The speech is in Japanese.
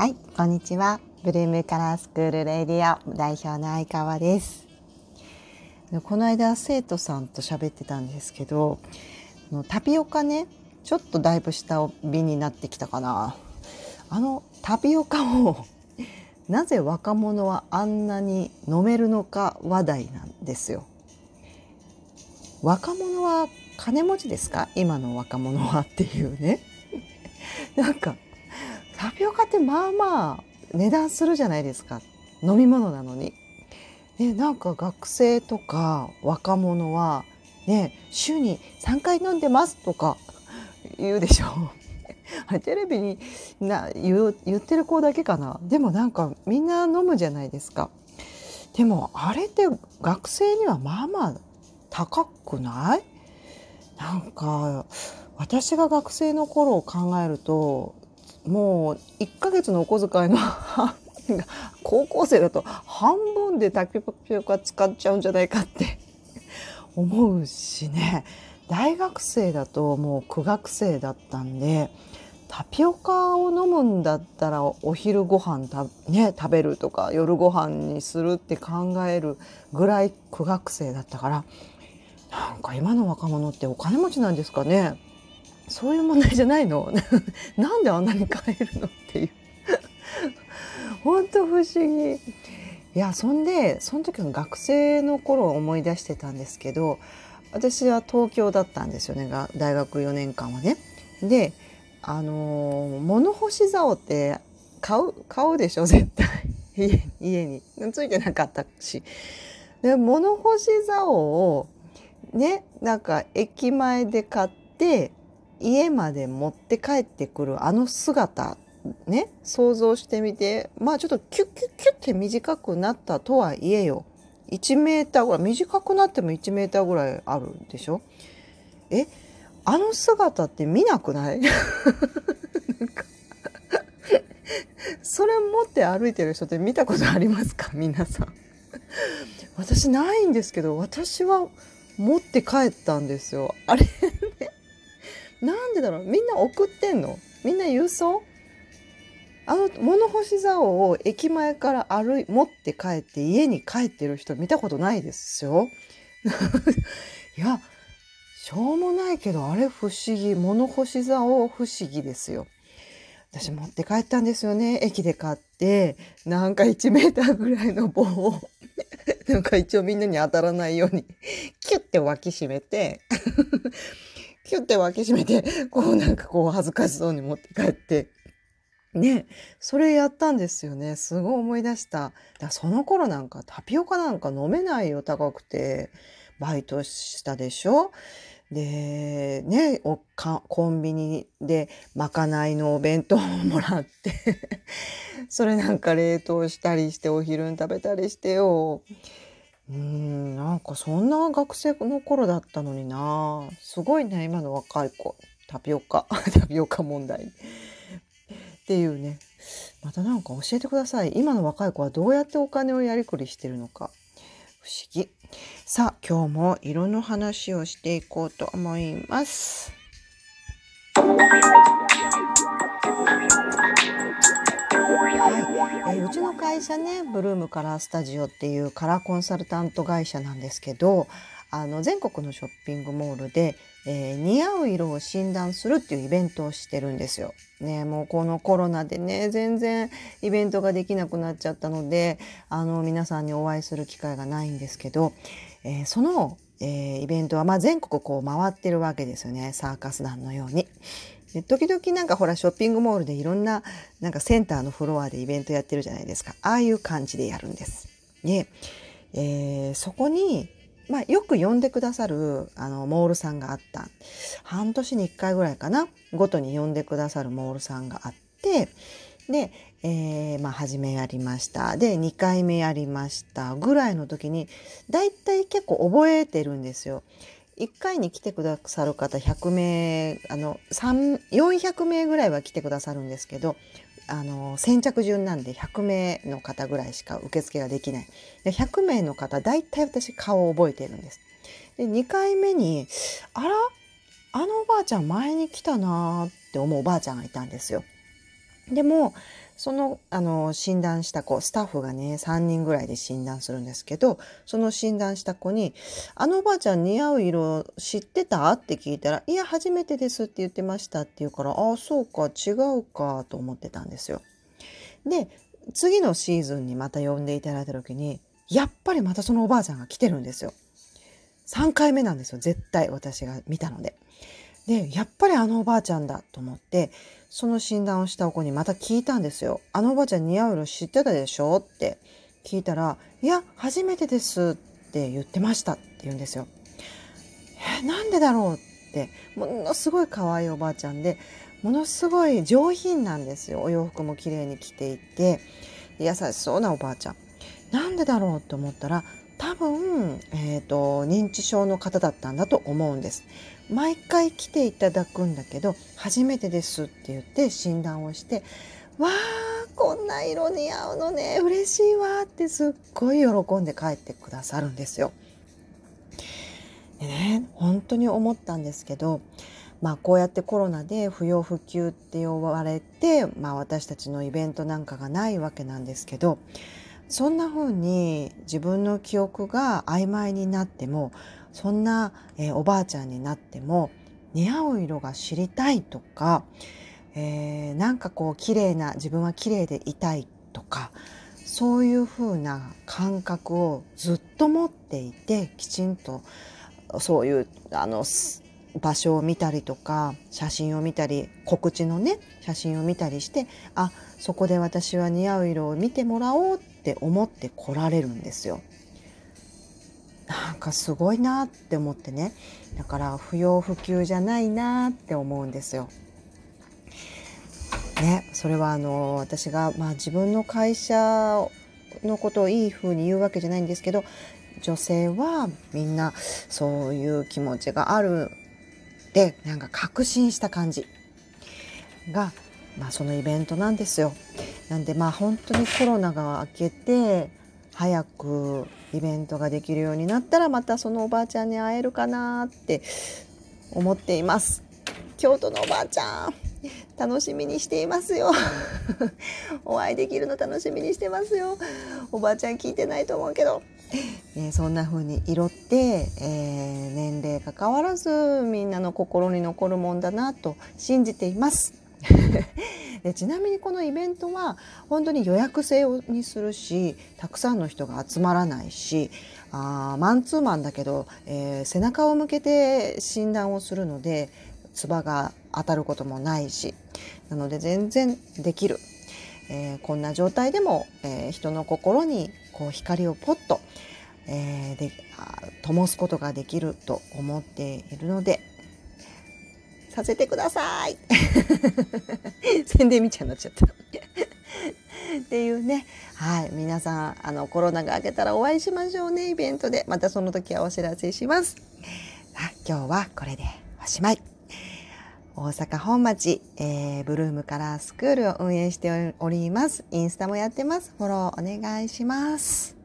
はい、こんにちは。ブルームカラースクールレディオ代表の相川です。この間生徒さんと喋ってたんですけど、タピオカね、ちょっとだいぶ下火になってきたかな。あのタピオカを なぜ若者はあんなに飲めるのか話題なんですよ。若者は金持ちですか？今の若者はっていうね。なんかタピオカってまあまあ値段するじゃないですか飲み物なのに。でなんか学生とか若者はね週に3回飲んでますとか言うでしょ。テレビにな言う言ってる子だけかなでもなんかみんな飲むじゃないですかでもあれって学生にはまあまあ高くない？なんか私が学生の頃を考えるともう1ヶ月のお小遣いの高校生だと半分でタピオカ使っちゃうんじゃないかって 思うしね。大学生だともう苦学生だったんでタピオカを飲むんだったらお昼ご飯た、ね、食べるとか夜ご飯にするって考えるぐらい苦学生だったからなんか今の若者ってお金持ちなんですかね。そういう問題じゃないの？なんであんなに買えるのっていう。本当不思議。いやそんでその時の学生の頃を思い出してたんですけど私は東京だったんですよね大学4年間はね。であの物干し竿って買う買うでしょ絶対。家に。ついてなかったし。で物干し竿をねなんか駅前で買って家まで持って帰ってくるあの姿ね想像してみてまあちょっとキュッキュッキュッって短くなったとはいえよ。1メーターぐらい短くなっても1メーターぐらいあるでしょ。えあの姿って見なくない？なそれ持って歩いてる人って見たことありますか？皆さん。私ないんですけど私は持って帰ったんですよ。あれ？なんでだろう？みんな送ってんの？みんな郵送？あの物干し竿を駅前から歩い持って帰って家に帰ってる人見たことないですよ。いやしょうもないけどあれ不思議。物干し竿不思議ですよ。私持って帰ったんですよね。駅で買ってなんか1メーターぐらいの棒を。なんか一応みんなに当たらないようにキュッて脇締めて。キュッて脇締めて こうなんかこう恥ずかしそうに持って帰って。ね。それやったんですよね。すごい思い出した。だその頃なんかタピオカなんか飲めないよ高くて。バイトしたでしょ？でねおかコンビニでまかないのお弁当をもらって。それなんか冷凍したりしてお昼に食べたりしてよ。うんなんかそんな学生の頃だったのにな。すごいね今の若い子。タピオカ。タピオカ問題。っていうね。またなんか教えてください。今の若い子はどうやってお金をやりくりしてるのか。不思議。さあ今日も色の話をしていこうと思います。うちの会社ねブルームカラースタジオっていうカラーコンサルタント会社なんですけどあの全国のショッピングモールで、えー、似合う色を診断するっていうイベントをしてるんですよ。ね、もうこのコロナでね全然イベントができなくなっちゃったのであの皆さんにお会いする機会がないんですけど、えー、その、えー、イベントはまあ全国こう回ってるわけですよねサーカス団のように。時々なんかほらショッピングモールでいろんななんかセンターのフロアでイベントやってるじゃないですか。ああいう感じでやるんです。で、えー、そこにまあ、よく呼んでくださるあのモールさんがあった。半年に1回ぐらいかな。ごとに呼んでくださるモールさんがあって。で、えー、まあ初めやりました。で2回目やりましたぐらいの時にだいたい結構覚えてるんですよ。1回に来てくださる方100名あの400名ぐらいは来てくださるんですけどあの先着順なんで100名の方ぐらいしか受付ができない。で100名の方大体私顔を覚えてるんです。で2回目にあらあのおばあちゃん前に来たなって思うおばあちゃんがいたんですよ。でもその、あの、診断した子、スタッフがね、3人ぐらいで診断するんですけど、その診断した子に、あのおばあちゃん似合う色知ってた？って聞いたら、いや、初めてですって言ってましたって言うから、ああ、そうか、違うかと思ってたんですよ。で、次のシーズンにまた呼んでいただいた時に、やっぱりまたそのおばあちゃんが来てるんですよ。3回目なんですよ、絶対私が見たので。で、やっぱりあのおばあちゃんだと思って、その診断をしたお子にまた聞いたんですよ。あのおばあちゃん似合う色知ってたでしょって聞いたら、いや、初めてですって言ってましたって言うんですよ。え、なんでだろうって、ものすごい可愛いおばあちゃんで、ものすごい上品なんですよ。お洋服も綺麗に着ていて、優しそうなおばあちゃん。なんでだろうって思ったら、多分、えーと、認知症の方だったんだと思うんです。毎回来ていただくんだけど初めてですって言って診断をしてわあこんな色似合うのね嬉しいわってすっごい喜んで帰ってくださるんですよ。でね本当に思ったんですけどまあこうやってコロナで不要不急って呼ばれて、まあ、私たちのイベントなんかがないわけなんですけどそんな風に自分の記憶が曖昧になってもそんな、えー、おばあちゃんになっても似合う色が知りたいとか、えー、なんかこう綺麗な自分は綺麗でいたいとかそういう風な感覚をずっと持っていてきちんとそういうあの場所を見たりとか写真を見たり告知のね写真を見たりしてあそこで私は似合う色を見てもらおうっって思って来られるんですよ。なんかすごいなって思ってねだから不要不急じゃないなって思うんですよ。ね、それはあの私が、まあ、自分の会社のことをいい風に言うわけじゃないんですけど女性はみんなそういう気持ちがあるでなんか確信した感じが、まあ、そのイベントなんですよ。なんでまあ本当にコロナが明けて早くイベントができるようになったらまたそのおばあちゃんに会えるかなって思っています。京都のおばあちゃん楽しみにしていますよ。お会いできるの楽しみにしてますよ。おばあちゃん聞いてないと思うけど、えー、そんな風に色って、えー、年齢かかわらずみんなの心に残るもんだなと信じています。でちなみにこのイベントは本当に予約制にするしたくさんの人が集まらないしあマンツーマンだけど、えー、背中を向けて診断をするので唾が当たることもないしなので全然できる、えー、こんな状態でも、えー、人の心にこう光をポッと、えー、で灯すことができると思っているのでさせてください。宣伝みたいになっちゃった。っていうね。はい。皆さんあのコロナが明けたらお会いしましょうね。イベントで。またその時はお知らせします。あ今日はこれでおしまい。大阪本町、えー、ブルームカラースクールを運営しております。インスタもやってます。フォローお願いします。